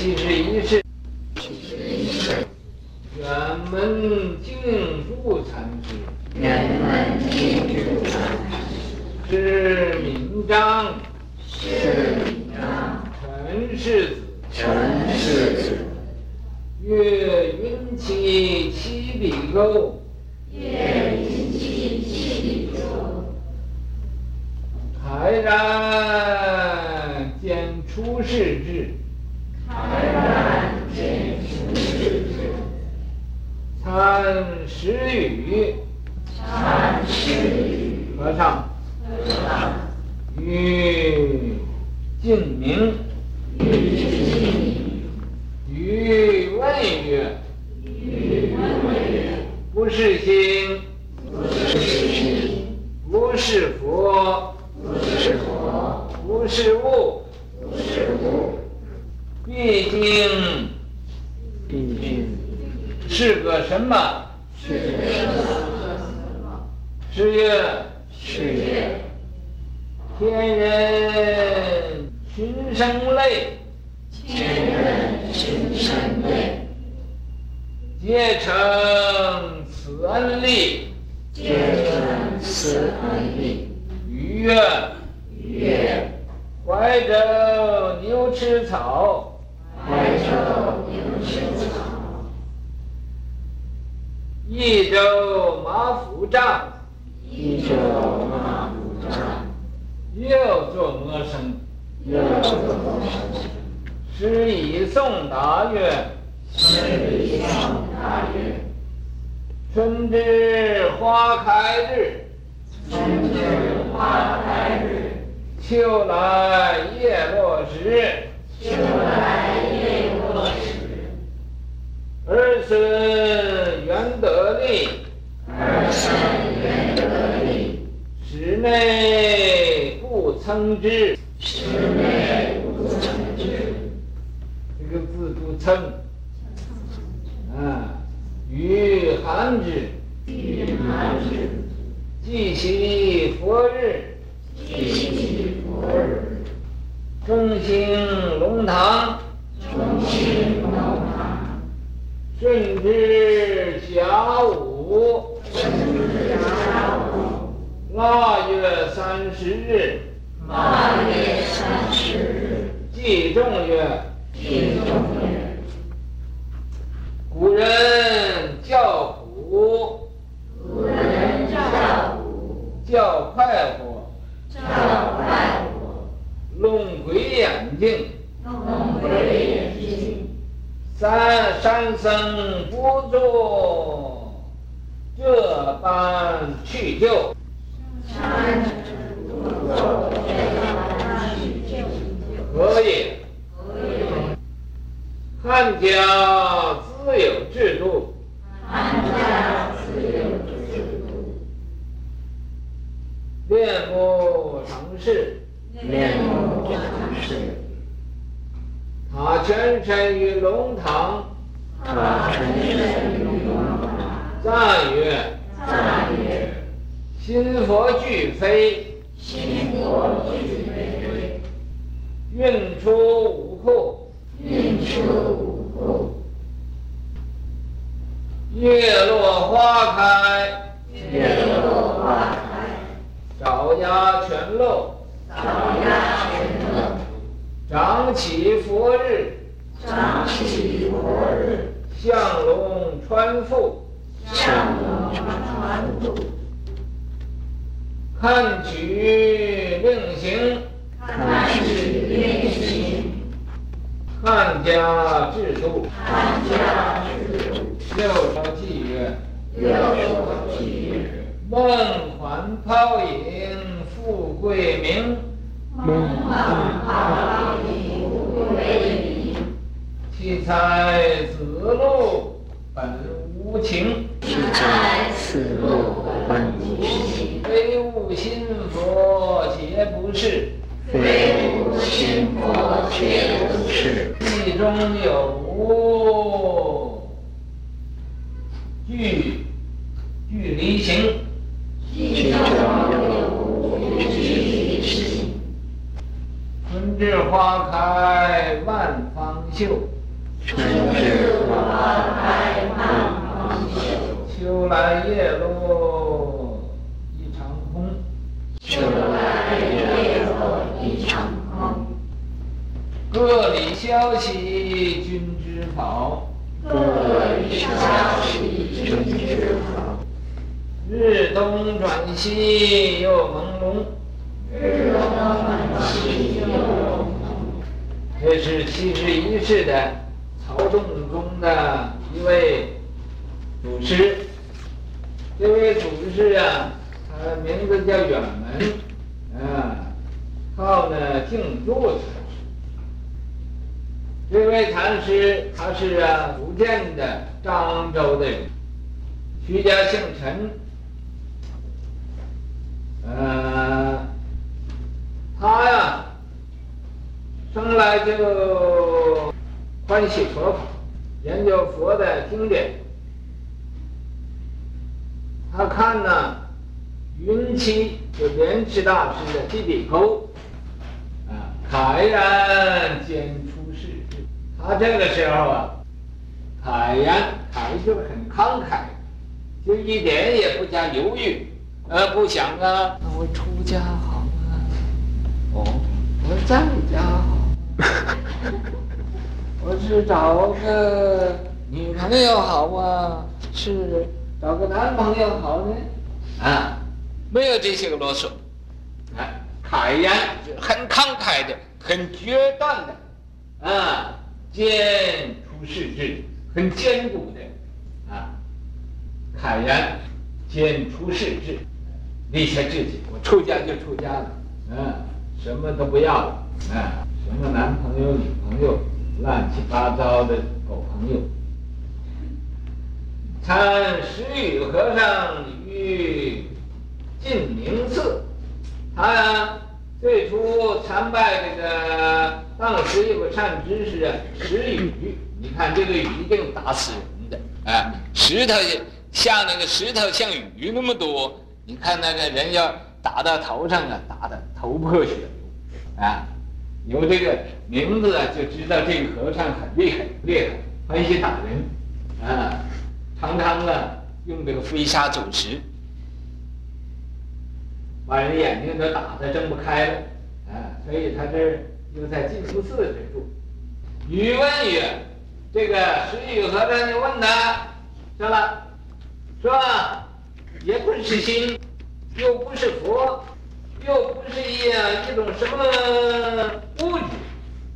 七十一世，辕门净土禅师，辕门净土禅师，释明章，释明章，陈世子，陈世子，月云栖七比丘。月云栖七比丘，开然见出世智，参十语，参十语，和尚，和尚，语静明，语静明，语问问曰，不是心，不是心，不是佛，不是佛，不是物，不是物，毕竟毕竟是个什么？是个什么？是曰是曰天人群生类，天人群生类，皆成此恩力。皆成此恩力。余曰曰怀肘牛吃草，怀肘牛吃草，一肘马腹胀，一肘马腹胀，又作魔声。又作魔声。师以颂答曰：师以颂答曰：春至花开日，春至花开日，秋来叶落时，秋来叶落时，儿孙缘得利，儿孙缘得利，室内不称之。室内不称之。这个字读称，啊，与寒之，与寒之，既夕佛日，既夕佛日，中兴龙堂，中兴龙堂，顺治甲午，顺治甲午，腊月三十日，腊月三十日，季仲月，季仲月，古人叫苦，古人叫苦，叫快活，叫快活，弄鬼眼睛，弄鬼眼睛，三山僧不做这般去就，山僧不作这般去就，何也？汉家自有制度，汉家自有制度，面目常识，面目常识，他全身于龙堂，他全身于龙堂，赞曰：赞曰：心佛俱非，心佛俱非，运出无库，运出无库，叶落花开，叶落花开，爪牙全露，爪牙全露，长起佛日，长起佛日，象龙穿腹，象龙穿腹，看取令行，看取令行，汉家制度。汉家制度。六朝纪曰：六朝纪曰：梦幻泡影，富贵名。梦幻泡影，富贵名。七彩子路，本无情。七彩子路，本无情。是。非悟心佛，皆不是。偈中有无。距距离行，偈中有无距离行。春至花开万方秀，春至花开万方秀。秋来叶落消息君知否？各理消息君知否？日东转西又朦胧，日东转西又朦胧。这是七十一世的曹洞宗的一位祖师，这位祖师啊，他的名字叫远门，啊，号呢静坐禅这位禅师他是啊福建的漳州的人，徐家姓陈。呃，他呀，生来就欢喜佛法，研究佛的经典。他看呢，云栖就莲池大师的《七笔勾》，啊，慨然间。他这个时候啊，慨然，慨就是很慷慨，就一点也不加犹豫。呃，不想啊，那我出家好啊，哦，我在家好，我是找个女朋友好啊，是找个男朋友好呢？啊，没有这些个啰嗦，啊，坦然很慷慨的，很决断的，啊，坚出世志，很坚固的，啊，慨然坚出世志。立下志气，我出家就出家了，嗯，什么都不要了，嗯，什么男朋友、女朋友，乱七八糟的狗朋友。参石宇和尚于净宁寺，他呀最初参拜这个当时有个善知识啊，石宇，你看这个雨一定打死人的，啊，石头像那个石头像雨那么多。你看那个人要打到头上啊，打得头破血流，啊，有这个名字啊，就知道这个和尚很厉害，厉害，欢喜打人，啊，常常啊用这个飞沙走石，把人眼睛都打得睁不开了，啊，所以他这又在净明寺里住。宇问曰：“这个石宇和尚，你问他，说吧？是吧？”也不是心，又不是佛，又不是一一种什么物质，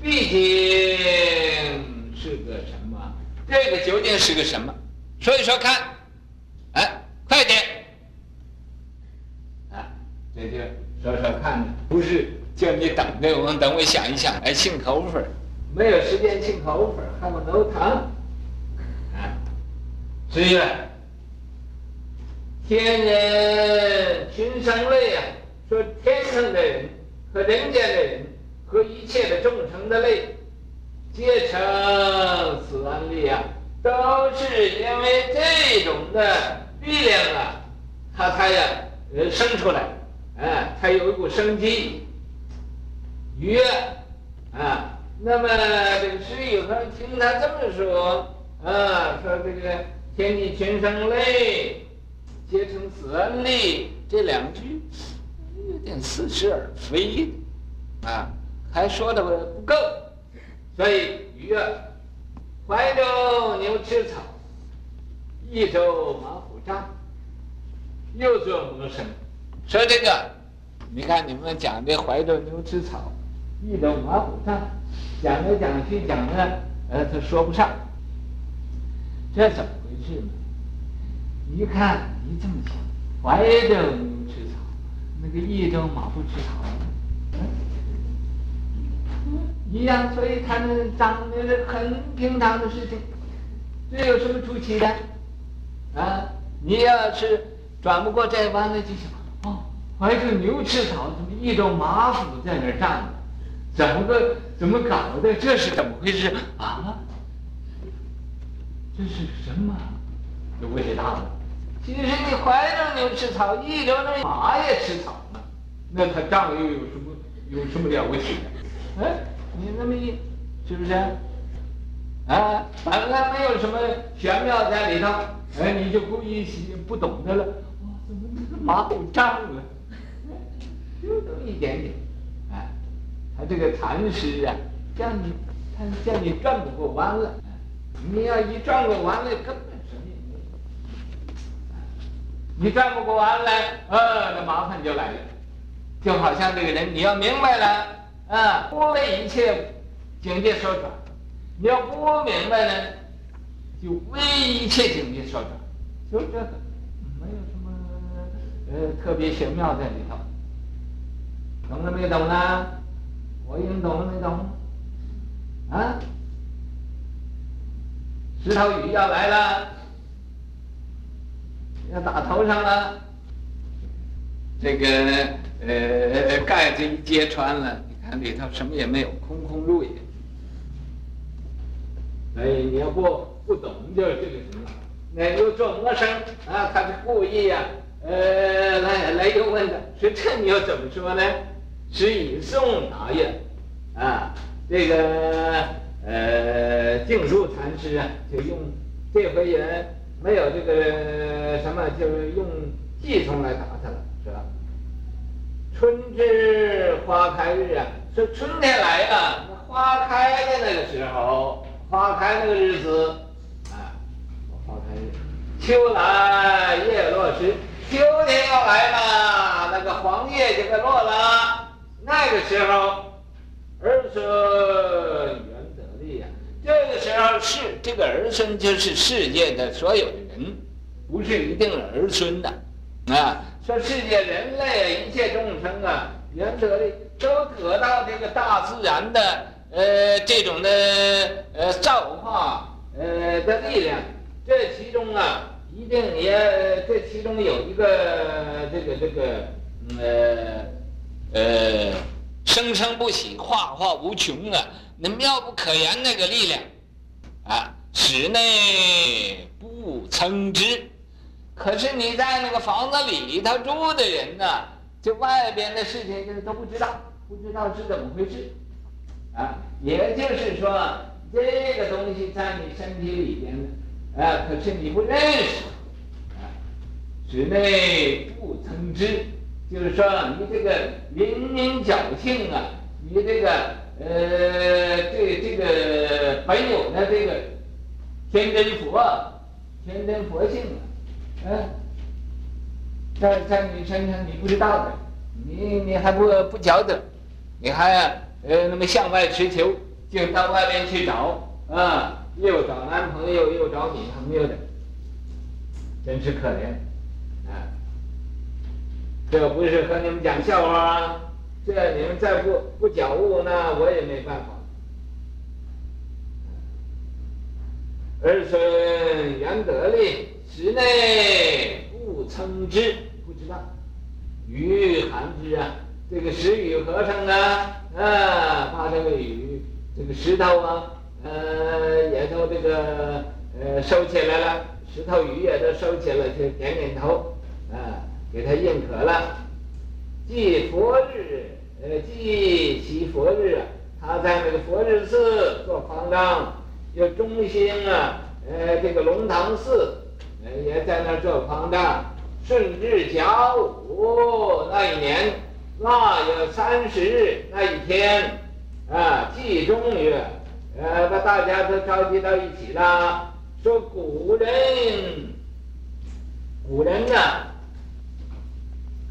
毕竟是个什么？这个究竟是个什么？说一说看，哎，快点！啊，这就说说看，不是叫你等着我们，等我想一想，来庆口粉，没有时间庆口粉，还有楼堂，啊，所以。天人群生类啊，说天上的人和人间的人和一切的众生的类，皆成此安立啊，都是因为这种的力量啊，它才呀呃生出来，啊，才有一股生机。曰啊，那么这个师友他听他这么说啊，说这个天地群生类。皆成此安立，这两句有点似是而非啊，还说的不够，所以曰：怀州牛吃草，益州马虎帐，又作魔声。说这个，你看你们讲的怀州牛吃草，益州马虎帐，讲来讲去讲的，呃，他说不上，这怎么回事呢？一看。你这么想，怀州牛吃草，那个益州马不吃草，嗯，一样，所以他们长的是很平常的事情，这有什么出奇的？啊，你要是转不过这弯来，就想，哦，怀州牛吃草，怎么益州马虎在那儿站？怎么个怎么搞的？这是怎么回事啊？这是什么？就问题大了。其实你怀着牛吃草，益州那马也吃草嘛，那他仗又有什么有什么了不起的？哎，你那么一是不是？啊，本来没有什么玄妙在里头，哎，你就故意不懂的了。哇，怎么这个马桶脏了？就这么一点点，哎，他这个禅师啊，叫你，他叫你转不过弯了。你要一转过弯来，根本什么也没有。你转不过弯来，呃，那麻烦就来了。就好像这个人，你要明白了，啊，不为一切境界所转；你要不明白呢，就为一切境界所转。就这个，没有什么呃特别玄妙在里头。懂了没有懂呢？我应懂了没懂？啊？石头雨要来了，要打头上了。这个呃盖子一揭穿了，你看里头什么也没有，空空如也。所以你要不不懂就是这个什么，那又做陌生啊，他是故意呀、啊，呃来来又问的，说这你要怎么说呢？是以送答应，啊，这个。呃，净土禅师啊，就用这回人没有这个什么，就是用计从来打他了，是吧？春至花开日啊，说春天来了，花开的那个时候，花开那个日子啊，花开日。秋来叶落时，秋天要来了，那个黄叶就该落了，那个时候，儿孙。这个时候是这个儿孙，就是世界的所有的人，不是一定儿孙的，啊，说世界人类一切众生啊，原则的都得到这个大自然的呃这种的呃造化呃的力量，这其中啊一定也这其中有一个这个这个呃呃生生不息，化化无穷啊。那妙不可言那个力量，啊，室内不称知。可是你在那个房子里头住的人呢，就外边的事情就都不知道，不知道是怎么回事，啊，也就是说，这个东西在你身体里边，啊，可是你不认识，啊，室内不称知，就是说你这个明明侥幸啊，你这个。呃，这这个本有的这个天真佛，天真佛性啊，嗯，在在你身上你不知道的，你你还不不晓得，你还呃那么向外求求，就到外面去找啊，又找男朋友又找女朋友的，真是可怜！这不是和你们讲笑话啊。这你们再不不觉悟呢，我也没办法。儿孙缘得力，室内不称之，不知道。雨寒之啊，这个石雨和尚啊，啊，把这个雨这个石头啊，呃，也都这个呃收起来了，石头雨也都收起来，就点点头，给他认可了。祭佛日，呃，祭其佛日，他在那个佛日寺做方丈，有中兴啊，呃，这个龙堂寺，呃，也在那做方丈。顺治甲午那一年，腊月三十日那一天，啊，祭中月，呃，把大家都召集到一起了，说古人，古人呢，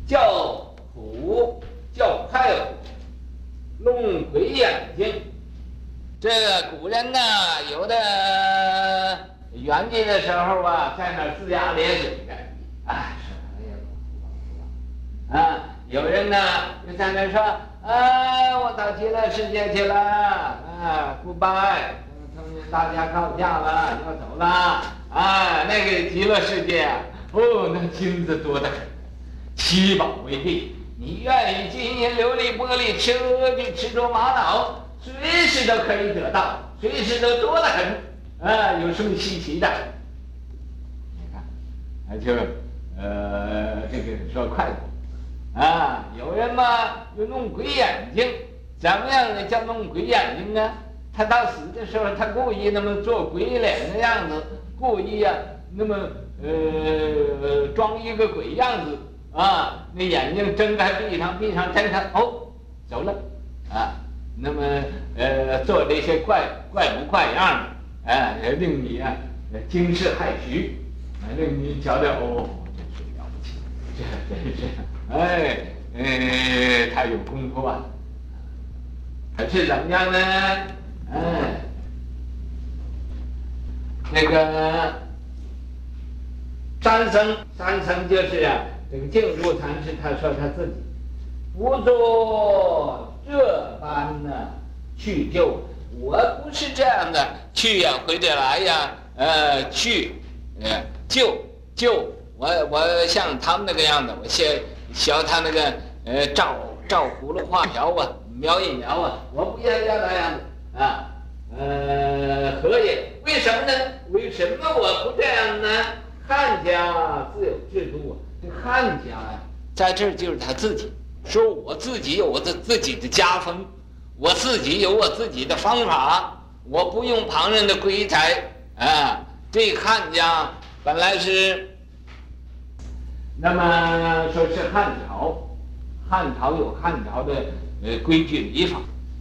叫。虎叫快虎，弄鬼眼睛。这个古人呢，有的圆寂的时候啊，在那龇牙咧嘴的，哎，什么也不啊，有人呢就在那说，哎，我到极乐世界去了，啊，goodbye，同大家告假了，要走了，啊，那个极乐世界，哦，那金子多得很，七宝为地。你愿意金银琉璃玻璃车具车车玛瑙，随时都可以得到，随时都多得很，啊，有什么稀奇的？你看，那就呃，这个说快活，啊，有人嘛，又弄鬼眼睛，怎么样呢？叫弄鬼眼睛呢？他到死的时候，他故意那么做鬼脸的样子，故意呀、啊，那么呃装一个鬼样子啊，那眼睛睁开闭上，闭上睁开，哦，走了，啊，那么呃做这些怪怪模怪样的，啊，令你啊惊世骇俗，啊，令你觉得哦，真是了不起，这真是，哎，哎，他有功夫啊，可是怎么样呢？哎，那个三僧，三僧就是啊，这个净土禅师，他说他自己不做这般的去救，我不是这样的去呀，回得来呀，呃，去，呃，救救我，我像他们那个样子，我学学他那个呃，照照葫芦画瓢啊，描一描啊，我不要要那样子。啊，呃，何也？为什么呢？为什么我不这样呢？汉家自有制度啊，汉家呀，在这儿就是他自己，说我自己有我的自己的家风，我自己有我自己的方法，我不用旁人的规裁啊。这汉家本来是，那么说是汉朝，汉朝有汉朝的呃规矩礼法。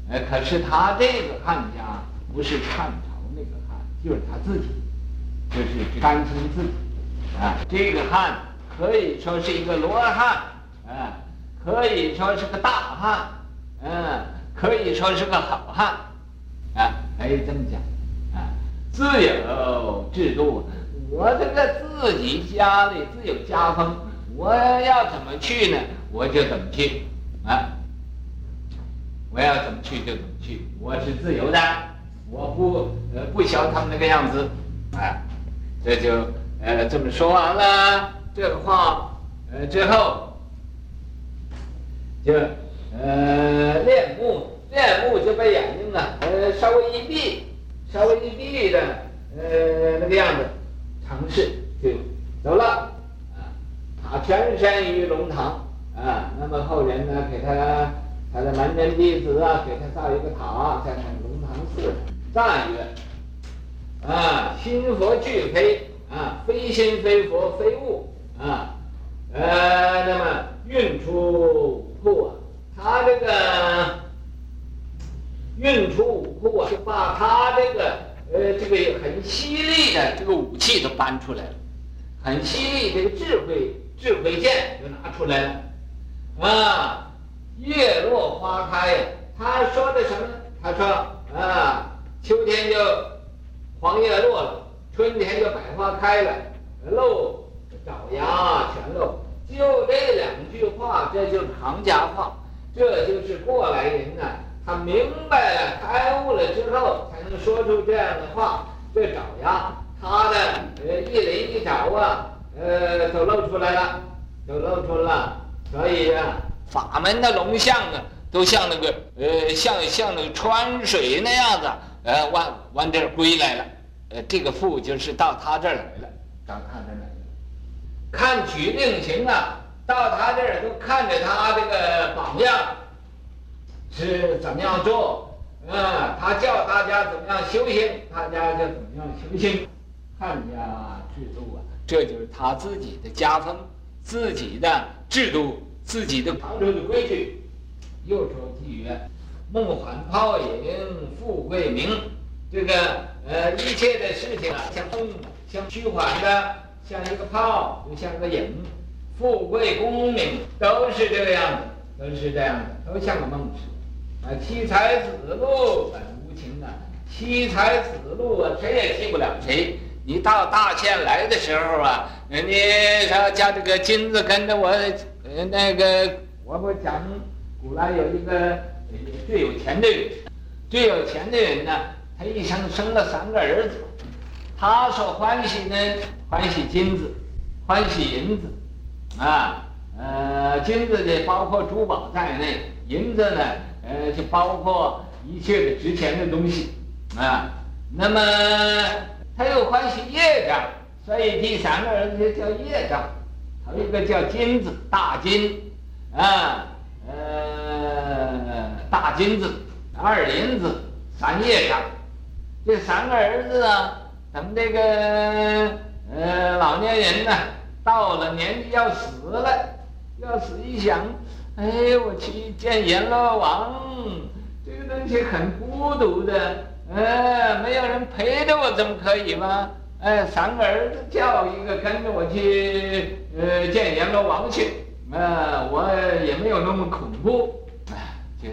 呃，可是他这个汉家不是汉朝那个汉，就是他自己，就是单亲自己啊。这个汉可以说是一个罗汉，啊，可以说是个大汉，嗯、啊，可以说是个好汉，啊，可以这么讲，啊，自有制度，我这个自己家里自有家风，我要怎么去呢？我就怎么去，啊。我要怎么去就怎么去，我是自由的，我不呃不学他们那个样子，啊，这就呃这么说完了这个话，呃之后就呃练目，练目就把眼睛啊呃稍微一闭，稍微一闭的呃那个样子，尝试就走了，啊，他全身于龙堂，啊，那么后人呢给他。他的门人弟子啊，给他造一个塔，在那龙堂寺赞曰：“啊，心佛俱非啊，非心非佛非物啊，呃，那么运出五库啊，他这个运出五库啊，就把他这个呃这个很犀利的这个武器都搬出来了，很犀利这个智慧智慧剑就拿出来了，啊。”叶落花开，他说的什么？他说啊，秋天就黄叶落了，春天就百花开了，露爪牙全露，就这两句话，这就是行家话，这就是过来人呐、啊。他明白了、开悟了之后，才能说出这样的话。这爪牙，他的呃一鳞一爪啊，呃都露出来了，都露出了，所以啊。法门的龙象呢，都像那个呃，像像那个川水那样子，呃，往往这儿归来了，呃，这个父就是到他这儿来了，到他这儿来了，看取令行啊，到他这儿都看着他这个榜样是怎么样做，啊、他叫大家怎么样修行，大家就怎么样修行，汉家制度啊，这就是他自己的家风，自己的制度。自己的旁州的规矩，又说偈曰：“梦幻泡影，富贵名。”这个呃，一切的事情啊，像梦，像虚幻的，像一个泡，就像个影。富贵功名都是这个样子，都是这样的，都像个梦似的。啊，妻财子禄本无情啊，妻财子禄啊，谁也替不了谁。你到大千来的时候啊，人家说叫这个金子跟着我。呃，那个我不讲，古来有一个最有钱的人，最有钱的人呢，他一生生了三个儿子，他所欢喜呢，欢喜金子，欢喜银子，啊，呃，金子呢包括珠宝在内，银子呢，呃，就包括一切的值钱的东西，啊，那么他又欢喜业障，所以第三个儿子就叫业障。还有一个叫金子，大金，啊，呃，大金子，二银子，三业障。这三个儿子啊，咱们这个呃老年人呢，到了年纪要死了，要死一想，哎，我去见阎罗王，这个东西很孤独的，呃，没有人陪着我，怎么可以吗？哎，三个儿子叫一个跟着我去，呃，见阎罗王去，啊、呃，我也没有那么恐怖，哎，这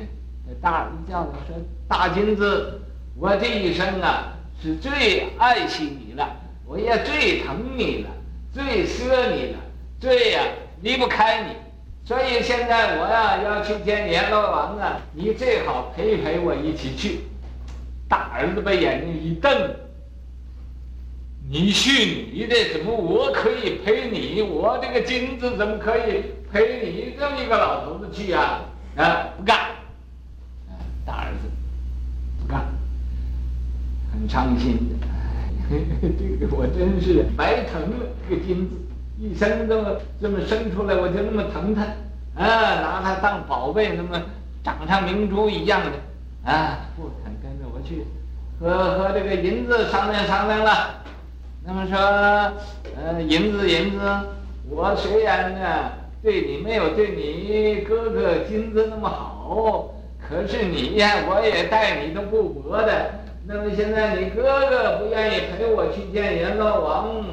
大儿子叫我说，大金子。我这一生啊，是最爱惜你了，我也最疼你了，最舍你了，最呀、离不开你，所以现在我呀要去见阎罗王啊，你最好陪陪我一起去。大儿子把眼睛一瞪：“你去你的，怎么我可以陪你？我这个金子怎么可以陪你这么一个老头子去呀？啊，不干！啊，大儿子不干。”很伤心的，这个我真是白疼了。这个金子一生这么这么生出来，我就那么疼他，啊，拿他当宝贝，那么掌上明珠一样的，啊，不肯跟着我去，和和这个银子商量商量了。那么说，呃，银子银子，我虽然呢对你没有对你哥哥金子那么好，可是你呀，我也待你都不薄的。那么现在你哥哥不愿意陪我去见阎罗王，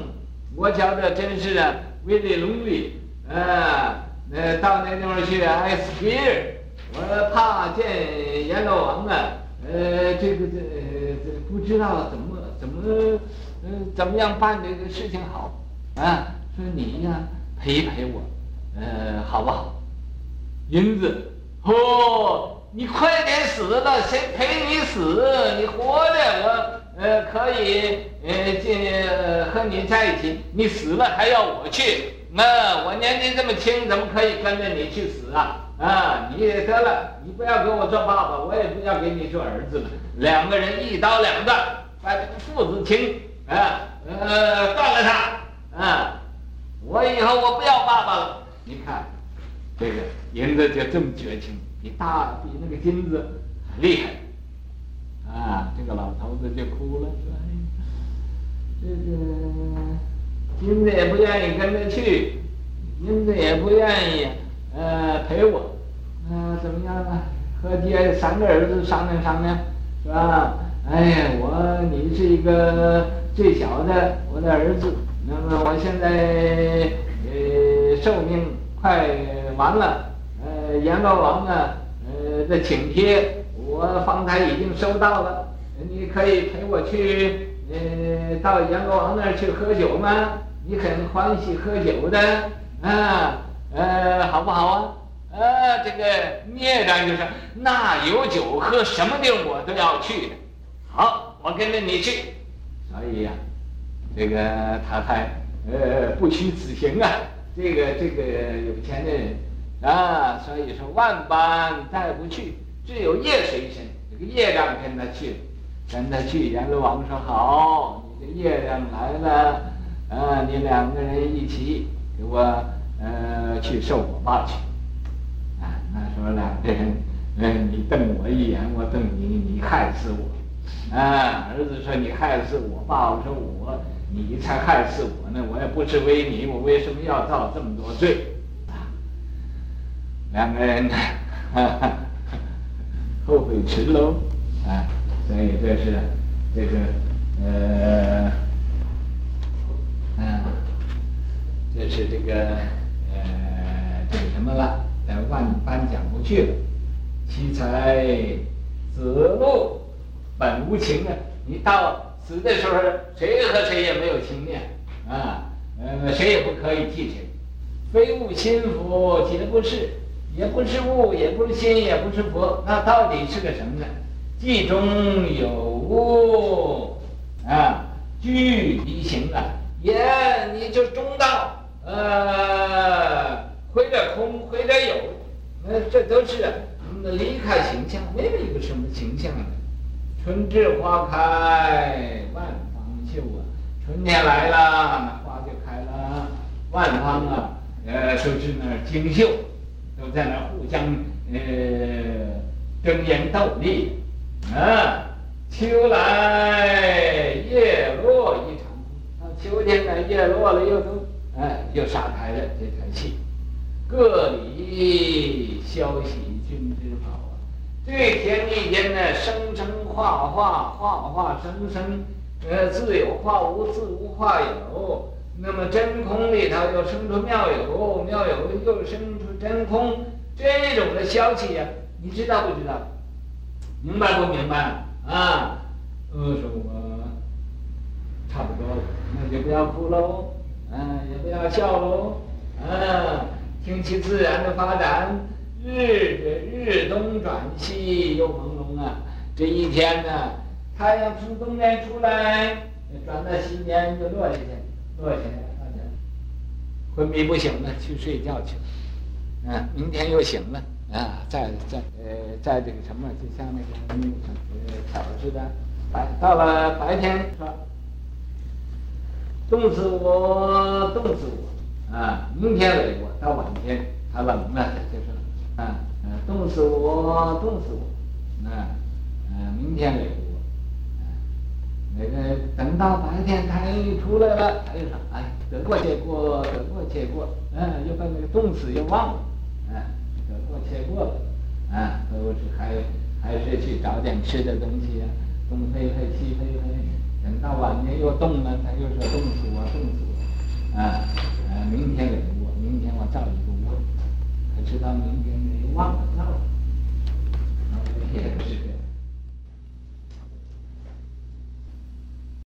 我觉得真是啊，very lonely 啊，呃，到那地方去，I scared，我怕见阎罗王啊，呃，这个这这不知道怎么怎么，呃，怎么样办这个事情好啊？说你呀，陪一陪我，呃，好不好？银子，哦。你快点死了，谁陪你死？你活着，我呃可以呃进和你在一起。你死了还要我去？那、我年纪这么轻，怎么可以跟着你去死啊？啊，你也得了，你不要给我做爸爸，我也不要给你做儿子了。两个人一刀两断，把这个父子情啊呃断了他啊！我以后我不要爸爸了。你看，这个银子就这么绝情。比大比那个金子厉害，啊！这个老头子就哭了，说：“哎，这个金子也不愿意跟着去，银子也不愿意，呃，陪我，呃，怎么样啊？和爹三个儿子商量商量，是吧？哎呀，我你是一个最小的我的儿子，那么我现在呃寿命快完了。”阎罗王啊，呃的请帖我方才已经收到了，你可以陪我去，呃，到阎罗王那儿去喝酒吗？你很欢喜喝酒的，啊，呃，好不好啊？呃，这个孽障就是那有酒喝，什么地儿我都要去的。好，我跟着你去。所以呀、这个他才呃不虚此行啊。这个这个有钱的人。啊，所以说万般带不去，只有业随身。这个业障跟他去，跟他去。阎罗王说好，你的业障来了，啊，你两个人一起给我呃去受我爸去。啊，那说两个人，嗯，你瞪我一眼，我瞪你，你害死我。啊，儿子说你害死我，爸爸说我，你才害死我呢，我也不是为你，我为什么要造这么多罪？两个人，哈哈，后悔迟喽，啊，所以这是这个呃，啊，这是这个呃，这个什么了？在万般讲不去了。妻财子禄本无情啊！你到死的时候，谁和谁也没有情面啊，呃，谁也不可以替谁，非物心佛，皆不是。也不是物，也不是心，也不是佛，那到底是个什么呢？既中有物啊，具离形啊，也你就中道，呃，或者空，或者有，那这都是离开形象，没有一个什么形象的。春至花开，万芳秀啊，春天来了，那花就开了，万芳啊，呃，就是那儿精秀。都在那互相呃争妍斗丽，啊，秋来叶落一场空，到秋天呢，叶落了又都哎又洒开了这台戏。各里消息君之袍啊，这天地间呢，生生化化，化化生生，呃，自有化无，自无化有。那么真空里头又生出妙有，妙有又生出真空，这种的消息呀，你知道不知道？明白不明白？啊，呃，说我差不多了，那就不要哭喽，啊，也不要笑喽，啊，听其自然的发展，日日东转西又朦胧啊，这一天呢，太阳从东边出来，转到西边就落下去。落下去，大家昏迷不醒了，去睡觉去了。啊，明天又醒了啊，在在呃，在这个什么，就像那个那个巧似的，白到了白天说，冻死我，冻死我啊！明天为我，到晚天他冷了，就是啊，冻死我，冻死我，啊，嗯，明天为我。那个等到白天太阳出来了，他就说：“哎，得过且过，得过且过。”嗯，又把那个冻死又忘了，先过了，啊，我是还还是去找点吃的东西啊，东飞飞西飞飞，等到晚年又冻了，他又说冻死我冻死我，啊，啊明天给窝，明天我造一个窝，可是到明天又忘了造，啊，也是。